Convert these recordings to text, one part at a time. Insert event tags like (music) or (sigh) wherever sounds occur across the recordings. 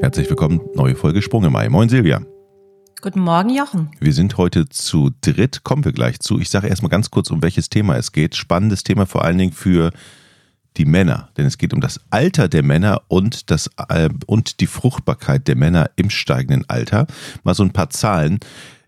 Herzlich willkommen, neue Folge Sprung im Mai. Moin Silvia. Guten Morgen, Jochen. Wir sind heute zu dritt, kommen wir gleich zu. Ich sage erstmal ganz kurz, um welches Thema es geht. Spannendes Thema vor allen Dingen für die Männer, denn es geht um das Alter der Männer und, das, äh, und die Fruchtbarkeit der Männer im steigenden Alter. Mal so ein paar Zahlen.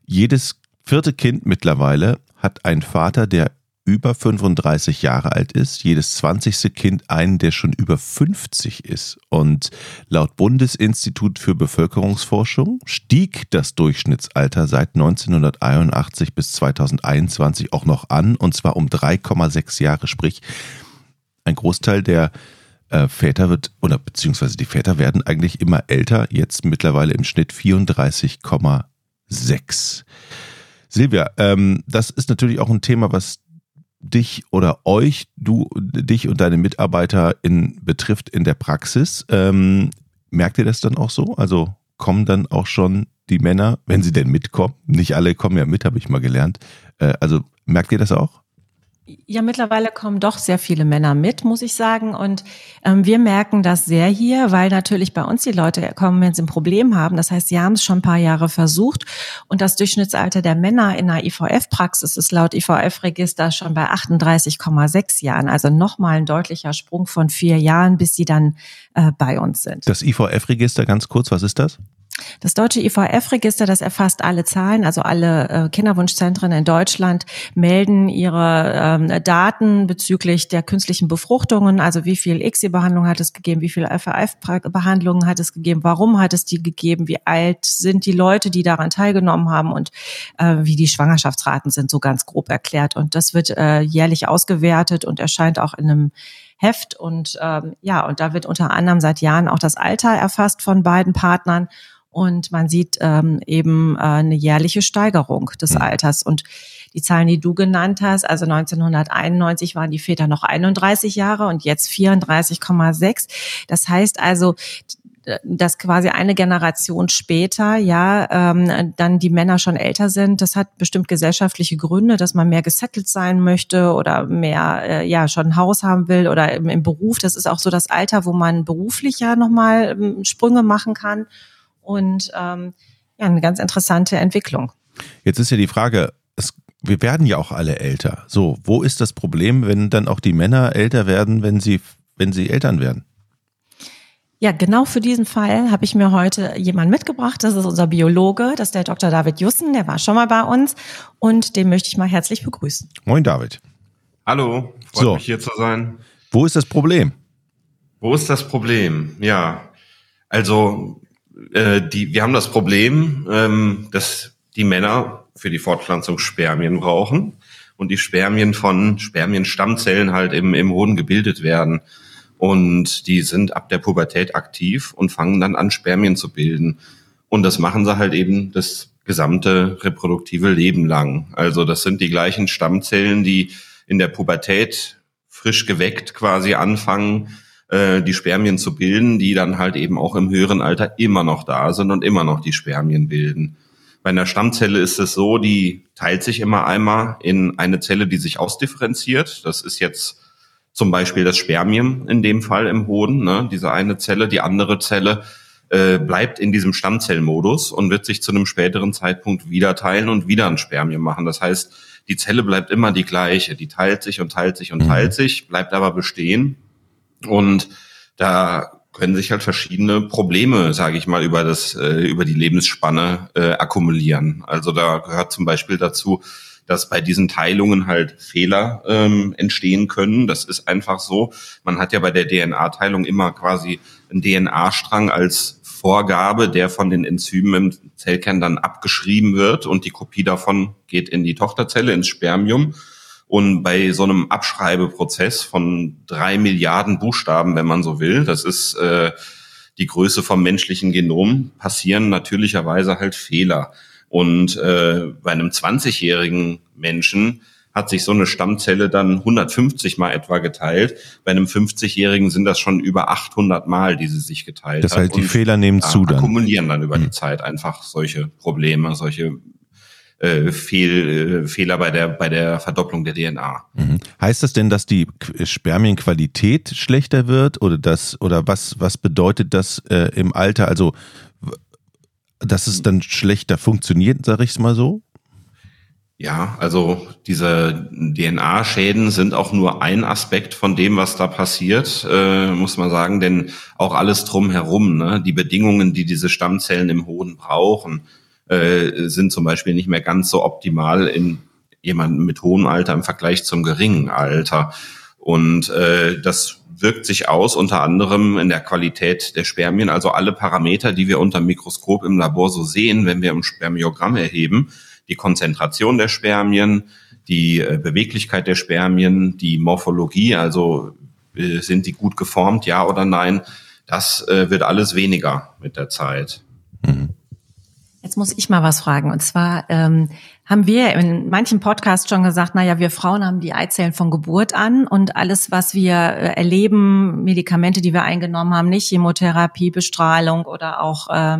Jedes vierte Kind mittlerweile hat einen Vater, der über 35 Jahre alt ist, jedes 20. Kind einen, der schon über 50 ist. Und laut Bundesinstitut für Bevölkerungsforschung stieg das Durchschnittsalter seit 1981 bis 2021 auch noch an, und zwar um 3,6 Jahre. Sprich, ein Großteil der äh, Väter wird, oder beziehungsweise die Väter werden eigentlich immer älter, jetzt mittlerweile im Schnitt 34,6. Silvia, ähm, das ist natürlich auch ein Thema, was dich oder euch, du, dich und deine Mitarbeiter in, betrifft in der Praxis. Ähm, merkt ihr das dann auch so? Also kommen dann auch schon die Männer, wenn sie denn mitkommen? Nicht alle kommen ja mit, habe ich mal gelernt. Äh, also merkt ihr das auch? Ja, mittlerweile kommen doch sehr viele Männer mit, muss ich sagen. Und ähm, wir merken das sehr hier, weil natürlich bei uns die Leute kommen, wenn sie ein Problem haben. Das heißt, sie haben es schon ein paar Jahre versucht. Und das Durchschnittsalter der Männer in der IVF-Praxis ist laut IVF-Register schon bei 38,6 Jahren. Also nochmal ein deutlicher Sprung von vier Jahren, bis sie dann äh, bei uns sind. Das IVF-Register, ganz kurz, was ist das? Das deutsche IVF-Register, das erfasst alle Zahlen, also alle äh, Kinderwunschzentren in Deutschland melden ihre ähm, Daten bezüglich der künstlichen Befruchtungen, also wie viel ICSI-Behandlung hat es gegeben, wie viel IVF-Behandlungen hat es gegeben, warum hat es die gegeben, wie alt sind die Leute, die daran teilgenommen haben und äh, wie die Schwangerschaftsraten sind, so ganz grob erklärt. Und das wird äh, jährlich ausgewertet und erscheint auch in einem Heft. Und ähm, ja, und da wird unter anderem seit Jahren auch das Alter erfasst von beiden Partnern und man sieht ähm, eben äh, eine jährliche Steigerung des mhm. Alters. Und die Zahlen, die du genannt hast, also 1991 waren die Väter noch 31 Jahre und jetzt 34,6. Das heißt also, dass quasi eine Generation später, ja, ähm, dann die Männer schon älter sind. Das hat bestimmt gesellschaftliche Gründe, dass man mehr gesettelt sein möchte oder mehr, äh, ja, schon ein Haus haben will oder im, im Beruf. Das ist auch so das Alter, wo man beruflich ja nochmal ähm, Sprünge machen kann und ähm, ja, eine ganz interessante Entwicklung. Jetzt ist ja die Frage, es, wir werden ja auch alle älter. So, wo ist das Problem, wenn dann auch die Männer älter werden, wenn sie, wenn sie Eltern werden? Ja, genau für diesen Fall habe ich mir heute jemanden mitgebracht. Das ist unser Biologe, das ist der Dr. David Jussen, der war schon mal bei uns und den möchte ich mal herzlich begrüßen. Moin David. Hallo, freut so. mich hier zu sein. Wo ist das Problem? Wo ist das Problem? Ja, also äh, die, wir haben das Problem, ähm, dass die Männer für die Fortpflanzung Spermien brauchen und die Spermien von Spermienstammzellen halt im, im Hoden gebildet werden. Und die sind ab der Pubertät aktiv und fangen dann an, Spermien zu bilden. Und das machen sie halt eben das gesamte reproduktive Leben lang. Also das sind die gleichen Stammzellen, die in der Pubertät frisch geweckt quasi anfangen, äh, die Spermien zu bilden, die dann halt eben auch im höheren Alter immer noch da sind und immer noch die Spermien bilden. Bei einer Stammzelle ist es so, die teilt sich immer einmal in eine Zelle, die sich ausdifferenziert. Das ist jetzt zum Beispiel das Spermium in dem Fall im Hoden, ne? diese eine Zelle. Die andere Zelle äh, bleibt in diesem Stammzellmodus und wird sich zu einem späteren Zeitpunkt wieder teilen und wieder ein Spermium machen. Das heißt, die Zelle bleibt immer die gleiche. Die teilt sich und teilt sich und mhm. teilt sich, bleibt aber bestehen und da können sich halt verschiedene Probleme, sage ich mal, über das äh, über die Lebensspanne äh, akkumulieren. Also da gehört zum Beispiel dazu, dass bei diesen Teilungen halt Fehler ähm, entstehen können. Das ist einfach so. Man hat ja bei der DNA-Teilung immer quasi einen DNA-Strang als Vorgabe, der von den Enzymen im Zellkern dann abgeschrieben wird und die Kopie davon geht in die Tochterzelle, ins Spermium. Und bei so einem Abschreibeprozess von drei Milliarden Buchstaben, wenn man so will, das ist äh, die Größe vom menschlichen Genom, passieren natürlicherweise halt Fehler. Und äh, bei einem 20-jährigen Menschen hat sich so eine Stammzelle dann 150 mal etwa geteilt. Bei einem 50-jährigen sind das schon über 800 Mal, die sie sich geteilt das heißt, hat. Das heißt, die Fehler nehmen zu dann. Akkumulieren dann über hm. die Zeit einfach solche Probleme, solche äh, Fehl, äh, Fehler bei der, bei der Verdopplung der DNA. Mhm. Heißt das denn, dass die Spermienqualität schlechter wird oder das, oder was, was bedeutet das äh, im Alter? Also, dass es dann schlechter funktioniert, sage ich es mal so? Ja, also diese DNA-Schäden sind auch nur ein Aspekt von dem, was da passiert, äh, muss man sagen, denn auch alles drumherum, ne, die Bedingungen, die diese Stammzellen im Hoden brauchen, äh, sind zum Beispiel nicht mehr ganz so optimal in jemandem mit hohem Alter im Vergleich zum geringen Alter. Und äh, das wirkt sich aus unter anderem in der Qualität der Spermien, also alle Parameter, die wir unter dem Mikroskop im Labor so sehen, wenn wir ein Spermiogramm erheben, die Konzentration der Spermien, die äh, Beweglichkeit der Spermien, die Morphologie, also äh, sind die gut geformt, ja oder nein, das äh, wird alles weniger mit der Zeit. Mhm. Jetzt muss ich mal was fragen. Und zwar ähm, haben wir in manchen Podcasts schon gesagt, naja, wir Frauen haben die Eizellen von Geburt an und alles, was wir äh, erleben, Medikamente, die wir eingenommen haben, nicht Chemotherapie, Bestrahlung oder auch äh,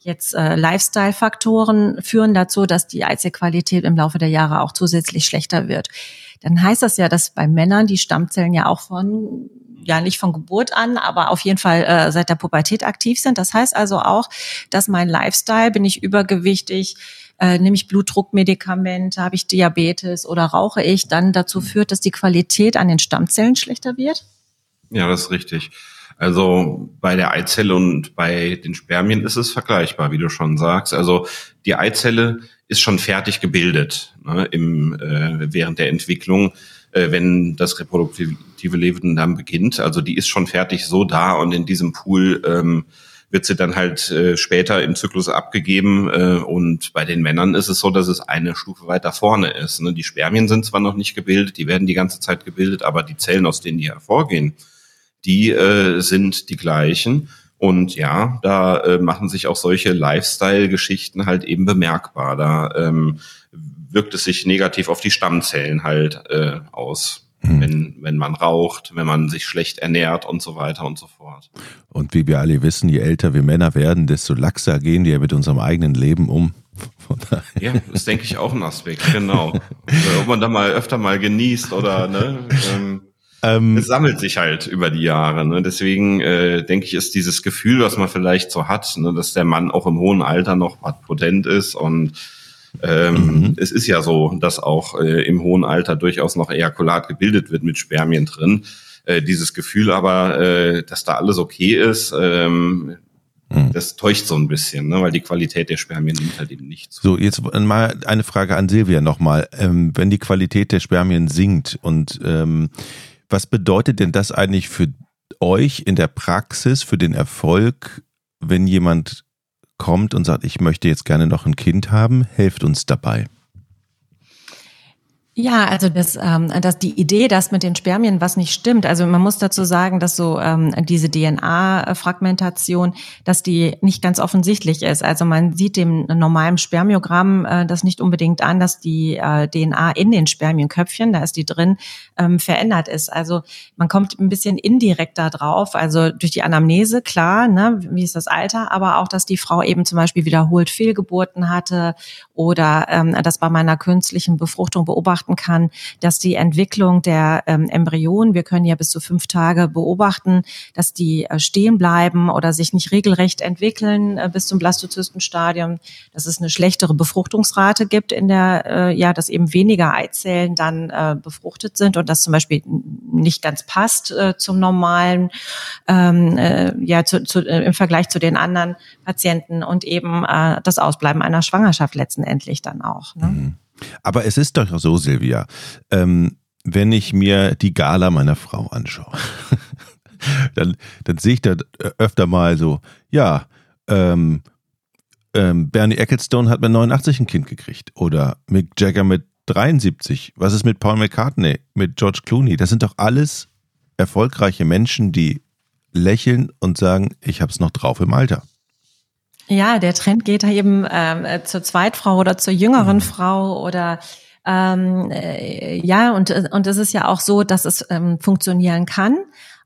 jetzt äh, Lifestyle-Faktoren führen dazu, dass die Eizellqualität im Laufe der Jahre auch zusätzlich schlechter wird. Dann heißt das ja, dass bei Männern die Stammzellen ja auch von ja nicht von Geburt an, aber auf jeden Fall äh, seit der Pubertät aktiv sind. Das heißt also auch, dass mein Lifestyle, bin ich übergewichtig, äh, nehme ich Blutdruckmedikamente, habe ich Diabetes oder rauche ich, dann dazu führt, dass die Qualität an den Stammzellen schlechter wird? Ja, das ist richtig. Also bei der Eizelle und bei den Spermien ist es vergleichbar, wie du schon sagst. Also die Eizelle ist schon fertig gebildet ne, im, äh, während der Entwicklung, äh, wenn das reproduktive Leben dann beginnt. Also die ist schon fertig so da und in diesem Pool ähm, wird sie dann halt äh, später im Zyklus abgegeben. Äh, und bei den Männern ist es so, dass es eine Stufe weiter vorne ist. Ne? Die Spermien sind zwar noch nicht gebildet, die werden die ganze Zeit gebildet, aber die Zellen, aus denen die hervorgehen, die äh, sind die gleichen. Und ja, da äh, machen sich auch solche Lifestyle-Geschichten halt eben bemerkbar. Da ähm, wirkt es sich negativ auf die Stammzellen halt äh, aus. Hm. Wenn, wenn man raucht, wenn man sich schlecht ernährt und so weiter und so fort. Und wie wir alle wissen, je älter wir Männer werden, desto laxer gehen wir mit unserem eigenen Leben um. (laughs) Ja, das denke ich auch ein Aspekt, genau. (laughs) Ob man da mal öfter mal genießt oder ne, ähm, ähm, es sammelt sich halt über die Jahre. Ne? Deswegen äh, denke ich, ist dieses Gefühl, was man vielleicht so hat, ne, dass der Mann auch im hohen Alter noch potent ist und ähm, mhm. es ist ja so, dass auch äh, im hohen Alter durchaus noch Ejakulat gebildet wird mit Spermien drin. Äh, dieses Gefühl aber, äh, dass da alles okay ist, ähm, mhm. das täuscht so ein bisschen, ne? weil die Qualität der Spermien nimmt halt eben nicht zu. So, jetzt mal eine Frage an Silvia nochmal. Ähm, wenn die Qualität der Spermien sinkt und ähm, was bedeutet denn das eigentlich für euch in der Praxis, für den Erfolg, wenn jemand kommt und sagt, ich möchte jetzt gerne noch ein Kind haben? Helft uns dabei. Ja, also das, ähm, das die Idee, dass mit den Spermien was nicht stimmt. Also man muss dazu sagen, dass so ähm, diese DNA-Fragmentation, dass die nicht ganz offensichtlich ist. Also man sieht dem normalen Spermiogramm äh, das nicht unbedingt an, dass die äh, DNA in den Spermienköpfchen, da ist die drin, ähm, verändert ist. Also man kommt ein bisschen indirekt da drauf. Also durch die Anamnese klar, ne, wie ist das Alter, aber auch, dass die Frau eben zum Beispiel wiederholt Fehlgeburten hatte oder ähm, das bei meiner künstlichen Befruchtung beobachten beobachten kann, dass die Entwicklung der ähm, Embryonen, wir können ja bis zu fünf Tage beobachten, dass die äh, stehen bleiben oder sich nicht regelrecht entwickeln äh, bis zum Blastozystenstadium, dass es eine schlechtere Befruchtungsrate gibt in der, äh, ja, dass eben weniger Eizellen dann äh, befruchtet sind und das zum Beispiel nicht ganz passt äh, zum normalen, ähm, äh, ja, zu, zu, äh, im Vergleich zu den anderen Patienten und eben äh, das Ausbleiben einer Schwangerschaft letztendlich dann auch. Ne? Mhm. Aber es ist doch so, Silvia, ähm, wenn ich mir die Gala meiner Frau anschaue, (laughs) dann, dann sehe ich da öfter mal so, ja, ähm, ähm, Bernie Ecclestone hat mit 89 ein Kind gekriegt oder Mick Jagger mit 73. Was ist mit Paul McCartney, mit George Clooney? Das sind doch alles erfolgreiche Menschen, die lächeln und sagen, ich habe es noch drauf im Alter. Ja, der Trend geht eben ähm, äh, zur Zweitfrau oder zur jüngeren mhm. Frau oder ähm, äh, ja, und, und es ist ja auch so, dass es ähm, funktionieren kann.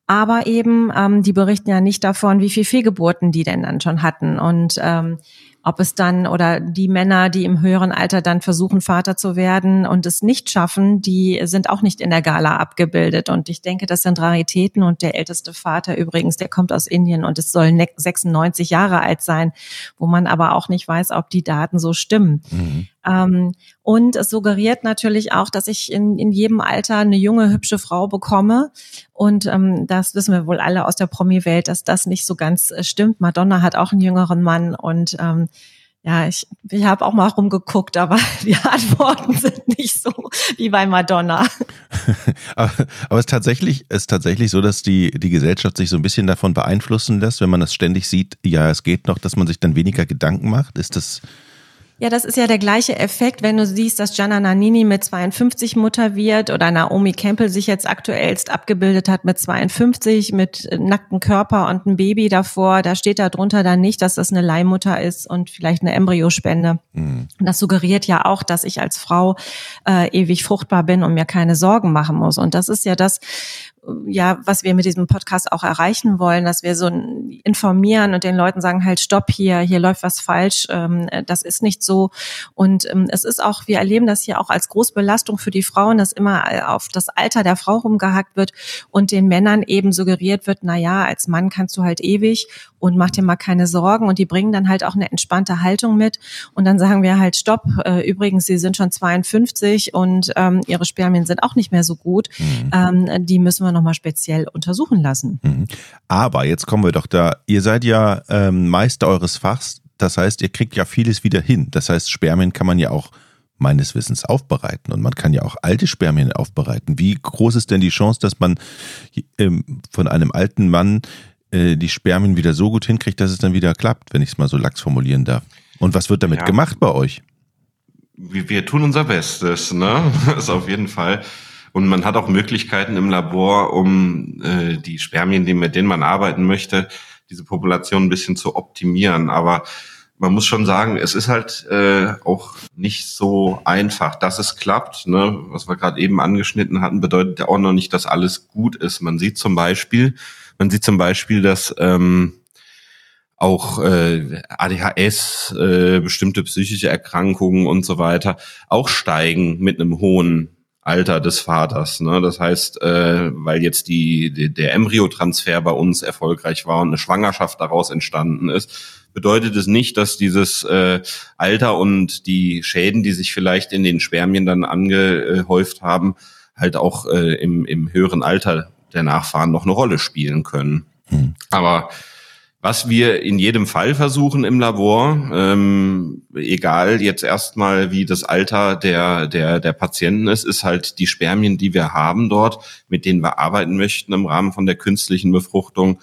Aber eben, ähm, die berichten ja nicht davon, wie viel Fehlgeburten die denn dann schon hatten. Und ähm, ob es dann oder die Männer, die im höheren Alter dann versuchen, Vater zu werden und es nicht schaffen, die sind auch nicht in der Gala abgebildet. Und ich denke, das sind Raritäten. Und der älteste Vater übrigens, der kommt aus Indien und es soll 96 Jahre alt sein, wo man aber auch nicht weiß, ob die Daten so stimmen. Mhm. Ähm, und es suggeriert natürlich auch, dass ich in, in jedem Alter eine junge, hübsche Frau bekomme. Und ähm, das wissen wir wohl alle aus der Promi-Welt, dass das nicht so ganz äh, stimmt. Madonna hat auch einen jüngeren Mann und ähm, ja, ich, ich habe auch mal rumgeguckt, aber (laughs) die Antworten sind nicht so wie bei Madonna. (laughs) aber, es ist tatsächlich, ist tatsächlich so, dass die, die Gesellschaft sich so ein bisschen davon beeinflussen lässt, wenn man das ständig sieht, ja, es geht noch, dass man sich dann weniger Gedanken macht. Ist das, ja, das ist ja der gleiche Effekt, wenn du siehst, dass Gianna Nannini mit 52 Mutter wird oder Naomi Campbell sich jetzt aktuellst abgebildet hat mit 52, mit nacktem Körper und einem Baby davor. Da steht da drunter dann nicht, dass das eine Leihmutter ist und vielleicht eine Embryospende. Mhm. Und das suggeriert ja auch, dass ich als Frau äh, ewig fruchtbar bin und mir keine Sorgen machen muss. Und das ist ja das, ja, was wir mit diesem Podcast auch erreichen wollen, dass wir so informieren und den Leuten sagen, halt, stopp hier, hier läuft was falsch, ähm, das ist nicht so. Und ähm, es ist auch, wir erleben das hier auch als Großbelastung für die Frauen, dass immer auf das Alter der Frau rumgehackt wird und den Männern eben suggeriert wird, na ja, als Mann kannst du halt ewig und mach dir mal keine Sorgen. Und die bringen dann halt auch eine entspannte Haltung mit. Und dann sagen wir halt, stopp, äh, übrigens, sie sind schon 52 und ähm, ihre Spermien sind auch nicht mehr so gut. Mhm. Ähm, die müssen wir nochmal speziell untersuchen lassen. Mhm. Aber jetzt kommen wir doch da, ihr seid ja ähm, Meister eures Fachs, das heißt, ihr kriegt ja vieles wieder hin. Das heißt, Spermien kann man ja auch meines Wissens aufbereiten und man kann ja auch alte Spermien aufbereiten. Wie groß ist denn die Chance, dass man ähm, von einem alten Mann äh, die Spermien wieder so gut hinkriegt, dass es dann wieder klappt, wenn ich es mal so lax formulieren darf. Und was wird damit ja. gemacht bei euch? Wir, wir tun unser Bestes, ne? (laughs) Das ist auf jeden Fall. Und man hat auch Möglichkeiten im Labor, um äh, die Spermien, mit denen man arbeiten möchte, diese Population ein bisschen zu optimieren. Aber man muss schon sagen, es ist halt äh, auch nicht so einfach, dass es klappt. Ne? Was wir gerade eben angeschnitten hatten, bedeutet ja auch noch nicht, dass alles gut ist. Man sieht zum Beispiel, man sieht zum Beispiel, dass ähm, auch äh, ADHS, äh, bestimmte psychische Erkrankungen und so weiter auch steigen mit einem hohen Alter des Vaters. Ne? Das heißt, äh, weil jetzt die, die, der Embryotransfer bei uns erfolgreich war und eine Schwangerschaft daraus entstanden ist, bedeutet es nicht, dass dieses äh, Alter und die Schäden, die sich vielleicht in den Spermien dann angehäuft haben, halt auch äh, im, im höheren Alter der Nachfahren noch eine Rolle spielen können. Hm. Aber was wir in jedem Fall versuchen im Labor, ähm, egal jetzt erstmal wie das Alter der, der, der Patienten ist, ist halt die Spermien, die wir haben dort, mit denen wir arbeiten möchten im Rahmen von der künstlichen Befruchtung,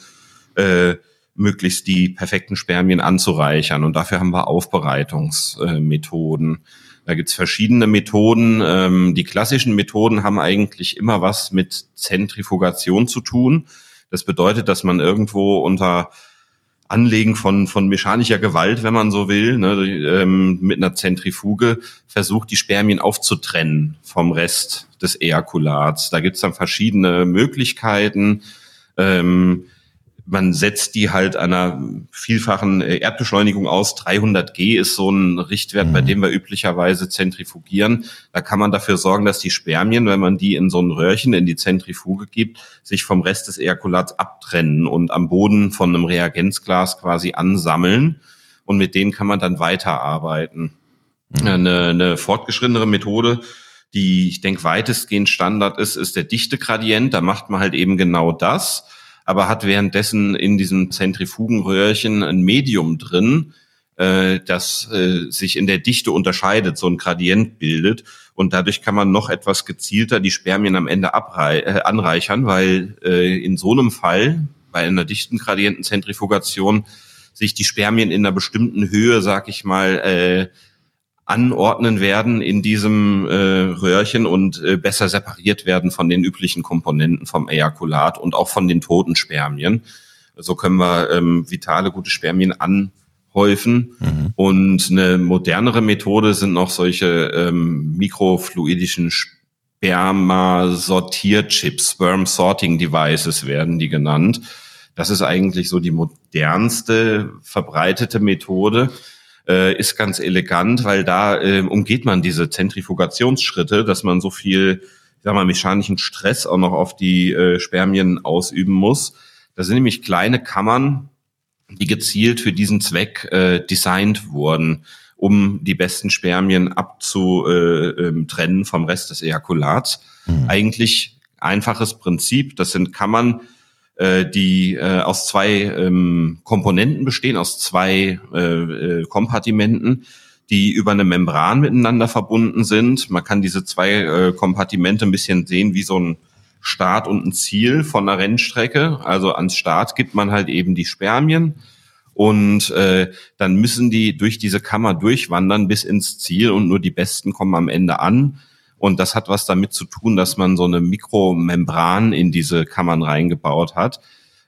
äh, möglichst die perfekten Spermien anzureichern. Und dafür haben wir Aufbereitungsmethoden. Äh, da gibt's verschiedene Methoden. Ähm, die klassischen Methoden haben eigentlich immer was mit Zentrifugation zu tun. Das bedeutet, dass man irgendwo unter Anlegen von, von mechanischer Gewalt, wenn man so will, ne, ähm, mit einer Zentrifuge versucht, die Spermien aufzutrennen vom Rest des Ejakulats. Da gibt's dann verschiedene Möglichkeiten. Ähm, man setzt die halt einer vielfachen äh, Erdbeschleunigung aus. 300 G ist so ein Richtwert, mhm. bei dem wir üblicherweise zentrifugieren. Da kann man dafür sorgen, dass die Spermien, wenn man die in so ein Röhrchen in die Zentrifuge gibt, sich vom Rest des Ejakulats abtrennen und am Boden von einem Reagenzglas quasi ansammeln. Und mit denen kann man dann weiterarbeiten. Mhm. Eine, eine fortgeschrittenere Methode, die ich denke weitestgehend Standard ist, ist der Dichtegradient. Da macht man halt eben genau das aber hat währenddessen in diesem Zentrifugenröhrchen ein Medium drin, äh, das äh, sich in der Dichte unterscheidet, so ein Gradient bildet. Und dadurch kann man noch etwas gezielter die Spermien am Ende äh, anreichern, weil äh, in so einem Fall, bei einer dichten Gradientenzentrifugation, sich die Spermien in einer bestimmten Höhe, sag ich mal, äh, anordnen werden in diesem äh, Röhrchen und äh, besser separiert werden von den üblichen Komponenten vom Ejakulat und auch von den toten Spermien. So können wir ähm, vitale, gute Spermien anhäufen. Mhm. Und eine modernere Methode sind noch solche ähm, mikrofluidischen Sperma-Sortierchips, Sperm Sorting Devices werden die genannt. Das ist eigentlich so die modernste verbreitete Methode äh, ist ganz elegant, weil da äh, umgeht man diese Zentrifugationsschritte, dass man so viel, ich sag mal, mechanischen Stress auch noch auf die äh, Spermien ausüben muss. Das sind nämlich kleine Kammern, die gezielt für diesen Zweck äh, designt wurden, um die besten Spermien abzutrennen äh, ähm, vom Rest des Ejakulats. Mhm. Eigentlich einfaches Prinzip. Das sind Kammern, äh, die äh, aus zwei ähm, Komponenten bestehen, aus zwei äh, äh, Kompartimenten, die über eine Membran miteinander verbunden sind. Man kann diese zwei äh, Kompartimente ein bisschen sehen wie so ein Start und ein Ziel von einer Rennstrecke. Also ans Start gibt man halt eben die Spermien und äh, dann müssen die durch diese Kammer durchwandern bis ins Ziel und nur die Besten kommen am Ende an. Und das hat was damit zu tun, dass man so eine Mikromembran in diese Kammern reingebaut hat,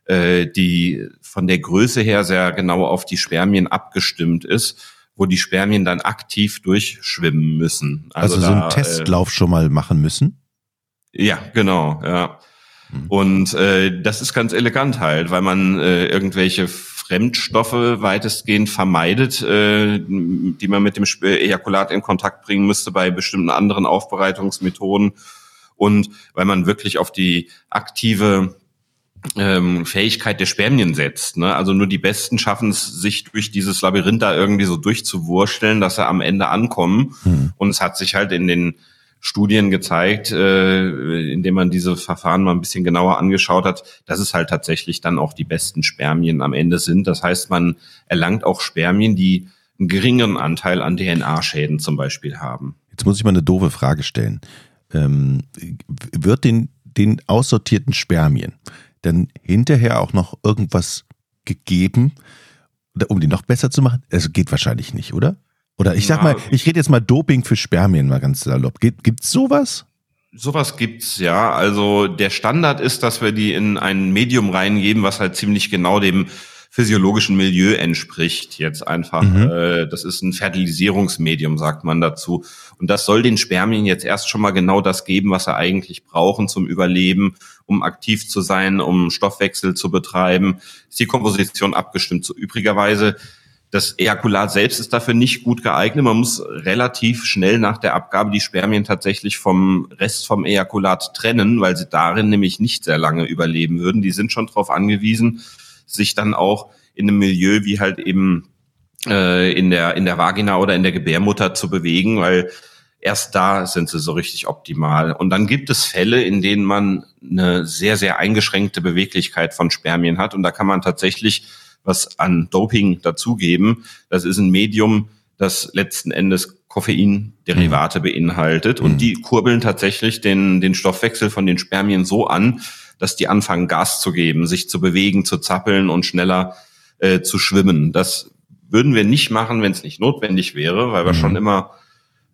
äh, die von der Größe her sehr genau auf die Spermien abgestimmt ist, wo die Spermien dann aktiv durchschwimmen müssen. Also, also so einen Testlauf äh, schon mal machen müssen? Ja, genau, ja. Hm. Und äh, das ist ganz elegant halt, weil man äh, irgendwelche Fremdstoffe weitestgehend vermeidet, äh, die man mit dem Ejakulat in Kontakt bringen müsste bei bestimmten anderen Aufbereitungsmethoden. Und weil man wirklich auf die aktive ähm, Fähigkeit der Spermien setzt. Ne? Also nur die Besten schaffen es, sich durch dieses Labyrinth da irgendwie so durchzuwursteln, dass sie am Ende ankommen. Mhm. Und es hat sich halt in den Studien gezeigt, äh, indem man diese Verfahren mal ein bisschen genauer angeschaut hat, dass es halt tatsächlich dann auch die besten Spermien am Ende sind. Das heißt, man erlangt auch Spermien, die einen geringeren Anteil an DNA-Schäden zum Beispiel haben. Jetzt muss ich mal eine doofe Frage stellen. Ähm, wird den, den aussortierten Spermien dann hinterher auch noch irgendwas gegeben, um die noch besser zu machen? Also geht wahrscheinlich nicht, oder? Oder ich sag ja. mal, ich rede jetzt mal Doping für Spermien mal ganz salopp. Gibt, gibt's sowas? Sowas gibt's, ja. Also der Standard ist, dass wir die in ein Medium reingeben, was halt ziemlich genau dem physiologischen Milieu entspricht. Jetzt einfach, mhm. äh, das ist ein Fertilisierungsmedium, sagt man dazu. Und das soll den Spermien jetzt erst schon mal genau das geben, was sie eigentlich brauchen zum Überleben, um aktiv zu sein, um Stoffwechsel zu betreiben. Ist die Komposition abgestimmt. So übrigerweise das Ejakulat selbst ist dafür nicht gut geeignet. Man muss relativ schnell nach der Abgabe die Spermien tatsächlich vom Rest vom Ejakulat trennen, weil sie darin nämlich nicht sehr lange überleben würden. Die sind schon darauf angewiesen, sich dann auch in einem Milieu wie halt eben äh, in der in der Vagina oder in der Gebärmutter zu bewegen, weil erst da sind sie so richtig optimal. Und dann gibt es Fälle, in denen man eine sehr sehr eingeschränkte Beweglichkeit von Spermien hat und da kann man tatsächlich was an Doping dazugeben. Das ist ein Medium, das letzten Endes Koffeinderivate mhm. beinhaltet und mhm. die kurbeln tatsächlich den, den Stoffwechsel von den Spermien so an, dass die anfangen Gas zu geben, sich zu bewegen, zu zappeln und schneller äh, zu schwimmen. Das würden wir nicht machen, wenn es nicht notwendig wäre, weil wir mhm. schon immer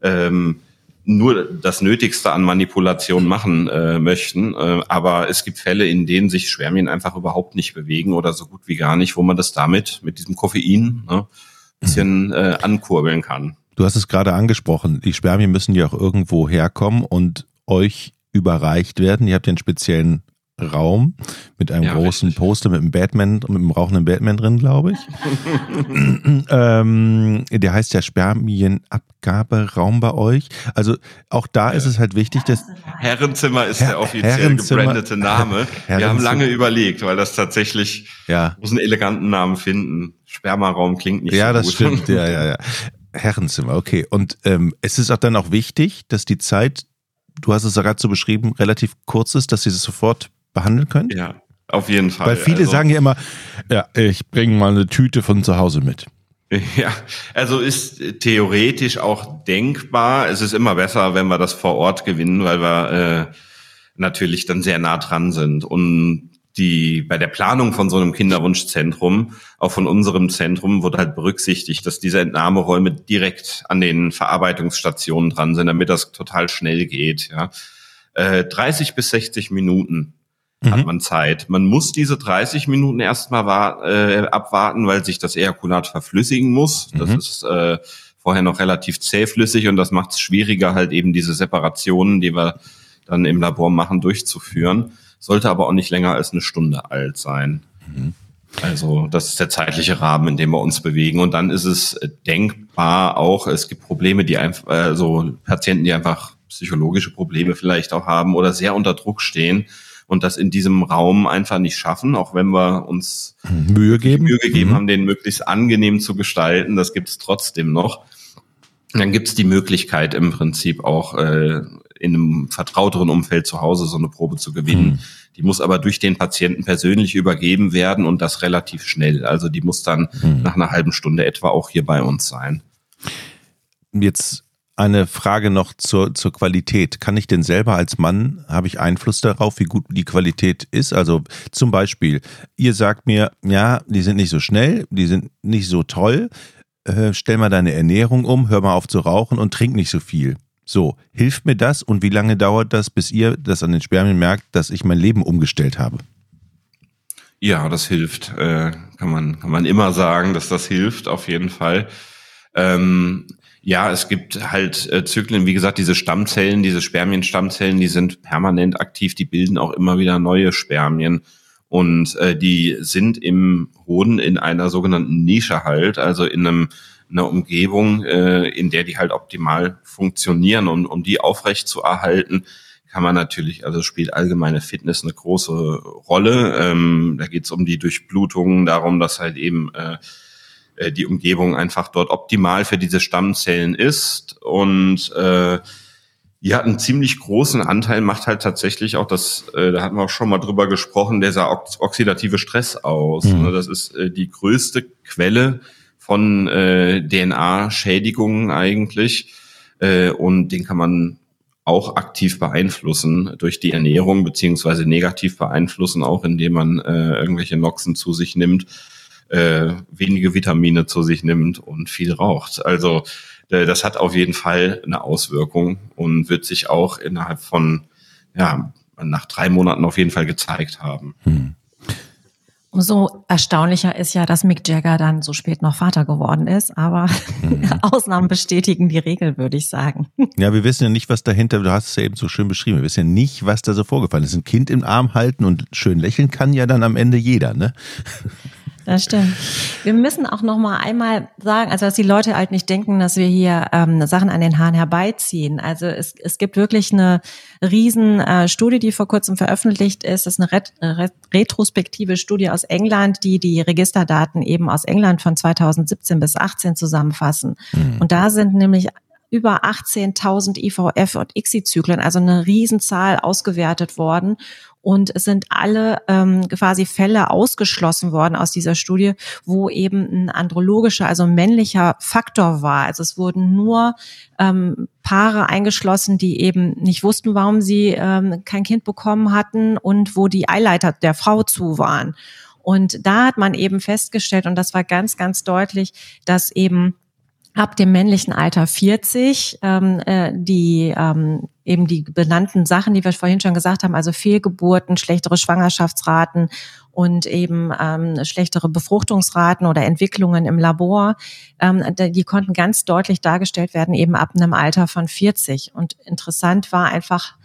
ähm, nur das Nötigste an Manipulation machen äh, möchten. Äh, aber es gibt Fälle, in denen sich Schwärmien einfach überhaupt nicht bewegen oder so gut wie gar nicht, wo man das damit, mit diesem Koffein, ne, bisschen äh, ankurbeln kann. Du hast es gerade angesprochen, die Spermien müssen ja auch irgendwo herkommen und euch überreicht werden. Ihr habt ja einen speziellen Raum mit einem ja, großen richtig. Poster mit einem Batman, mit einem rauchenden Batman drin, glaube ich. (laughs) ähm, der heißt ja Spermienabgaberaum bei euch. Also auch da ja. ist es halt wichtig, dass Herrenzimmer ist Her der offiziell gebrandete Name. Wir haben lange überlegt, weil das tatsächlich ja. muss einen eleganten Namen finden. Spermaraum klingt nicht ja, so gut. Ja, das stimmt. Ja, ja, ja. (laughs) Herrenzimmer, okay. Und ähm, es ist auch dann auch wichtig, dass die Zeit, du hast es ja gerade so beschrieben, relativ kurz ist, dass sie es sofort behandeln könnt? Ja, auf jeden Fall. Weil viele also, sagen ja immer, ja, ich bringe mal eine Tüte von zu Hause mit. (laughs) Ja, also ist theoretisch auch denkbar. Es ist immer besser, wenn wir das vor Ort gewinnen, weil wir äh, natürlich dann sehr nah dran sind. Und die bei der Planung von so einem Kinderwunschzentrum, auch von unserem Zentrum, wurde halt berücksichtigt, dass diese Entnahmeräume direkt an den Verarbeitungsstationen dran sind, damit das total schnell geht. Ja. Äh, 30 bis 60 Minuten mhm. hat man Zeit. Man muss diese 30 Minuten erstmal äh, abwarten, weil sich das Ejakulat verflüssigen muss. Das mhm. ist äh, vorher noch relativ zähflüssig und das macht es schwieriger, halt eben diese Separationen, die wir dann im Labor machen, durchzuführen. Sollte aber auch nicht länger als eine Stunde alt sein. Mhm. Also das ist der zeitliche Rahmen, in dem wir uns bewegen. Und dann ist es denkbar auch, es gibt Probleme, die einfach, also Patienten, die einfach psychologische Probleme vielleicht auch haben oder sehr unter Druck stehen und das in diesem Raum einfach nicht schaffen, auch wenn wir uns Mühe geben, Mühe gegeben mhm. haben, den möglichst angenehm zu gestalten. Das gibt es trotzdem noch. Dann gibt es die Möglichkeit im Prinzip auch äh, in einem vertrauteren Umfeld zu Hause so eine Probe zu gewinnen. Mhm. Die muss aber durch den Patienten persönlich übergeben werden und das relativ schnell. Also die muss dann mhm. nach einer halben Stunde etwa auch hier bei uns sein. Jetzt eine Frage noch zur, zur Qualität. Kann ich denn selber als Mann, habe ich Einfluss darauf, wie gut die Qualität ist? Also zum Beispiel, ihr sagt mir, ja, die sind nicht so schnell, die sind nicht so toll. Äh, stell mal deine Ernährung um, hör mal auf zu rauchen und trink nicht so viel. So, hilft mir das und wie lange dauert das, bis ihr das an den Spermien merkt, dass ich mein Leben umgestellt habe? Ja, das hilft. Äh, kann, man, kann man immer sagen, dass das hilft, auf jeden Fall. Ähm, ja, es gibt halt äh, Zyklen, wie gesagt, diese Stammzellen, diese Spermienstammzellen, die sind permanent aktiv, die bilden auch immer wieder neue Spermien. Und äh, die sind im Hoden in einer sogenannten Nische halt, also in einem einer Umgebung, äh, in der die halt optimal funktionieren. Und um die aufrecht zu erhalten, kann man natürlich, also spielt allgemeine Fitness eine große Rolle. Ähm, da geht es um die Durchblutung, darum, dass halt eben äh, äh, die Umgebung einfach dort optimal für diese Stammzellen ist. Und äh, hat einen ziemlich großen Anteil, macht halt tatsächlich auch das, äh, da hatten wir auch schon mal drüber gesprochen, dieser oxidative Stress aus. Mhm. Ne, das ist äh, die größte Quelle von äh, DNA-Schädigungen eigentlich. Äh, und den kann man auch aktiv beeinflussen durch die Ernährung, beziehungsweise negativ beeinflussen, auch indem man äh, irgendwelche Noxen zu sich nimmt äh, wenige Vitamine zu sich nimmt und viel raucht. Also äh, das hat auf jeden Fall eine Auswirkung und wird sich auch innerhalb von, ja, nach drei Monaten auf jeden Fall gezeigt haben. Hm. Umso erstaunlicher ist ja, dass Mick Jagger dann so spät noch Vater geworden ist, aber mhm. (laughs) Ausnahmen bestätigen die Regel, würde ich sagen. Ja, wir wissen ja nicht, was dahinter, du hast es ja eben so schön beschrieben, wir wissen ja nicht, was da so vorgefallen ist. Ein Kind im Arm halten und schön lächeln kann ja dann am Ende jeder, ne? Das stimmt. Wir müssen auch noch mal einmal sagen, also dass die Leute halt nicht denken, dass wir hier ähm, Sachen an den Haaren herbeiziehen. Also es, es gibt wirklich eine riesen äh, Studie, die vor kurzem veröffentlicht ist. Das ist eine Ret Ret retrospektive Studie aus England, die die Registerdaten eben aus England von 2017 bis 18 zusammenfassen. Mhm. Und da sind nämlich über 18.000 IVF und ICSI-Zyklen, also eine Riesenzahl ausgewertet worden. Und es sind alle ähm, quasi Fälle ausgeschlossen worden aus dieser Studie, wo eben ein andrologischer, also männlicher Faktor war. Also es wurden nur ähm, Paare eingeschlossen, die eben nicht wussten, warum sie ähm, kein Kind bekommen hatten und wo die Eileiter der Frau zu waren. Und da hat man eben festgestellt, und das war ganz, ganz deutlich, dass eben ab dem männlichen Alter 40 ähm, äh, die ähm, eben die benannten Sachen, die wir vorhin schon gesagt haben, also Fehlgeburten, schlechtere Schwangerschaftsraten und eben ähm, schlechtere Befruchtungsraten oder Entwicklungen im Labor, ähm, die konnten ganz deutlich dargestellt werden, eben ab einem Alter von 40. Und interessant war einfach,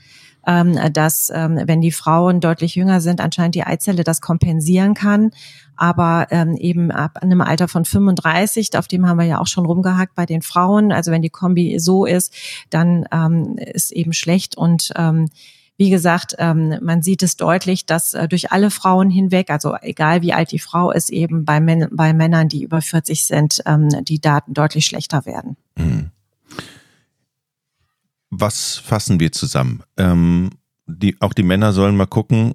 dass ähm, wenn die Frauen deutlich jünger sind, anscheinend die Eizelle das kompensieren kann. Aber ähm, eben ab einem Alter von 35, auf dem haben wir ja auch schon rumgehakt bei den Frauen. Also wenn die Kombi so ist, dann ähm, ist eben schlecht und ähm, wie gesagt, ähm, man sieht es deutlich, dass äh, durch alle Frauen hinweg, also egal wie alt die Frau ist, eben bei Männern, die über 40 sind, ähm, die Daten deutlich schlechter werden. Mhm was fassen wir zusammen? Ähm, die, auch die Männer sollen mal gucken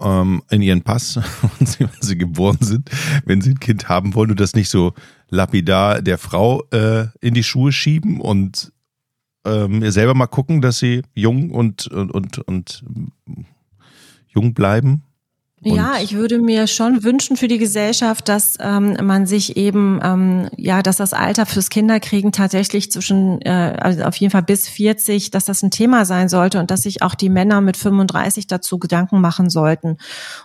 ähm, in ihren Pass, wenn sie, wenn sie geboren sind, wenn sie ein Kind haben wollen und das nicht so lapidar der Frau äh, in die Schuhe schieben und ähm, selber mal gucken, dass sie jung und, und, und, und jung bleiben ja, ich würde mir schon wünschen für die Gesellschaft, dass ähm, man sich eben, ähm, ja, dass das Alter fürs Kinderkriegen tatsächlich zwischen, äh, also auf jeden Fall bis 40, dass das ein Thema sein sollte und dass sich auch die Männer mit 35 dazu Gedanken machen sollten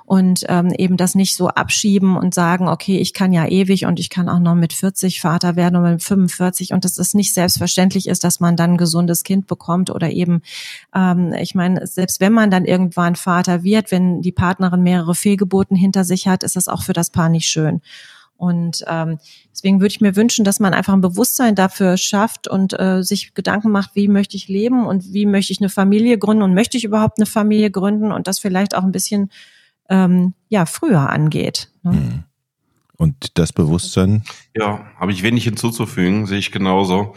und ähm, eben das nicht so abschieben und sagen, okay, ich kann ja ewig und ich kann auch noch mit 40 Vater werden oder mit 45 und dass es nicht selbstverständlich ist, dass man dann ein gesundes Kind bekommt oder eben, ähm, ich meine, selbst wenn man dann irgendwann Vater wird, wenn die Partnerin mehrere mehrere Fehlgeburten hinter sich hat, ist das auch für das Paar nicht schön. Und ähm, deswegen würde ich mir wünschen, dass man einfach ein Bewusstsein dafür schafft und äh, sich Gedanken macht, wie möchte ich leben und wie möchte ich eine Familie gründen und möchte ich überhaupt eine Familie gründen und das vielleicht auch ein bisschen ähm, ja früher angeht. Ne? Hm. Und das Bewusstsein? Ja, habe ich wenig hinzuzufügen, sehe ich genauso.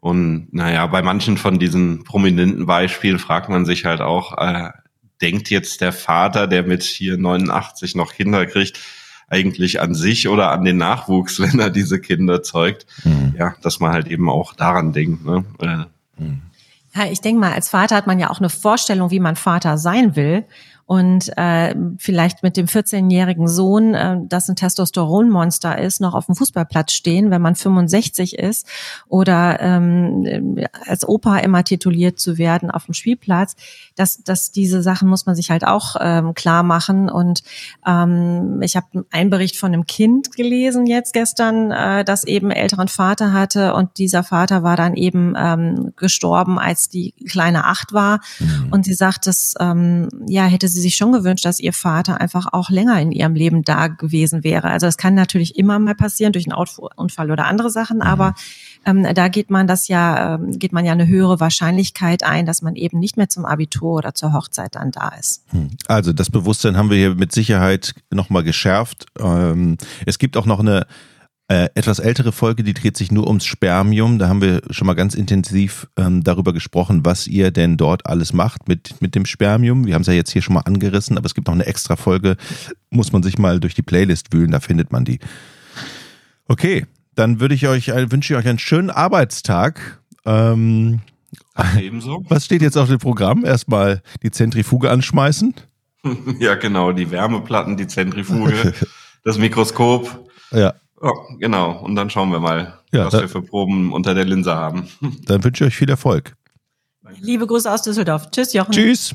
Und naja, bei manchen von diesen prominenten Beispielen fragt man sich halt auch, äh, denkt jetzt der Vater, der mit hier 89 noch Kinder kriegt, eigentlich an sich oder an den Nachwuchs, (laughs) wenn er diese Kinder zeugt. Mhm. Ja, dass man halt eben auch daran denkt. Ne? Äh, mhm. Ja, ich denke mal, als Vater hat man ja auch eine Vorstellung, wie man Vater sein will und äh, vielleicht mit dem 14-jährigen Sohn, äh, das ein Testosteronmonster ist, noch auf dem Fußballplatz stehen, wenn man 65 ist oder ähm, als Opa immer tituliert zu werden auf dem Spielplatz, dass, dass diese Sachen muss man sich halt auch ähm, klar machen. Und ähm, ich habe einen Bericht von einem Kind gelesen jetzt gestern, äh, das eben älteren Vater hatte. Und dieser Vater war dann eben ähm, gestorben, als die kleine acht war. Mhm. und sie sagt, dass ähm, ja hätte sie sich schon gewünscht, dass ihr Vater einfach auch länger in ihrem Leben da gewesen wäre. Also das kann natürlich immer mal passieren durch einen Unfall oder andere Sachen, mhm. aber ähm, da geht man das ja, ähm, geht man ja eine höhere Wahrscheinlichkeit ein, dass man eben nicht mehr zum Abitur oder zur Hochzeit dann da ist. Hm. Also das Bewusstsein haben wir hier mit Sicherheit nochmal geschärft. Ähm, es gibt auch noch eine äh, etwas ältere Folge, die dreht sich nur ums Spermium. Da haben wir schon mal ganz intensiv ähm, darüber gesprochen, was ihr denn dort alles macht mit, mit dem Spermium. Wir haben es ja jetzt hier schon mal angerissen, aber es gibt noch eine extra Folge. Muss man sich mal durch die Playlist wühlen, da findet man die. Okay, dann würde ich euch, äh, wünsche ich euch einen schönen Arbeitstag. Ähm, Ach, ebenso. Was steht jetzt auf dem Programm? Erstmal die Zentrifuge anschmeißen. (laughs) ja, genau, die Wärmeplatten, die Zentrifuge, (laughs) das Mikroskop. Ja. Oh, genau, und dann schauen wir mal, ja, was wir für Proben unter der Linse haben. Dann wünsche ich euch viel Erfolg. Liebe Grüße aus Düsseldorf. Tschüss, Jochen. Tschüss.